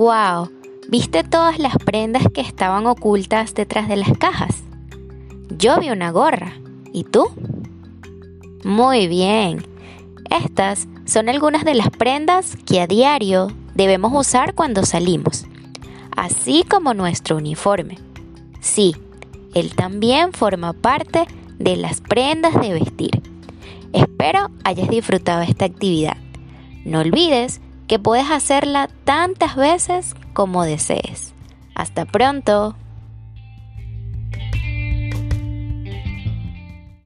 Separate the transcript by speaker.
Speaker 1: ¡Wow! ¿Viste todas las prendas que estaban ocultas detrás de las cajas? Yo vi una gorra. ¿Y tú? Muy bien. Estas son algunas de las prendas que a diario debemos usar cuando salimos, así como nuestro uniforme. Sí, él también forma parte de las prendas de vestir. Espero hayas disfrutado esta actividad. No olvides que puedes hacerla tantas veces como desees. Hasta pronto.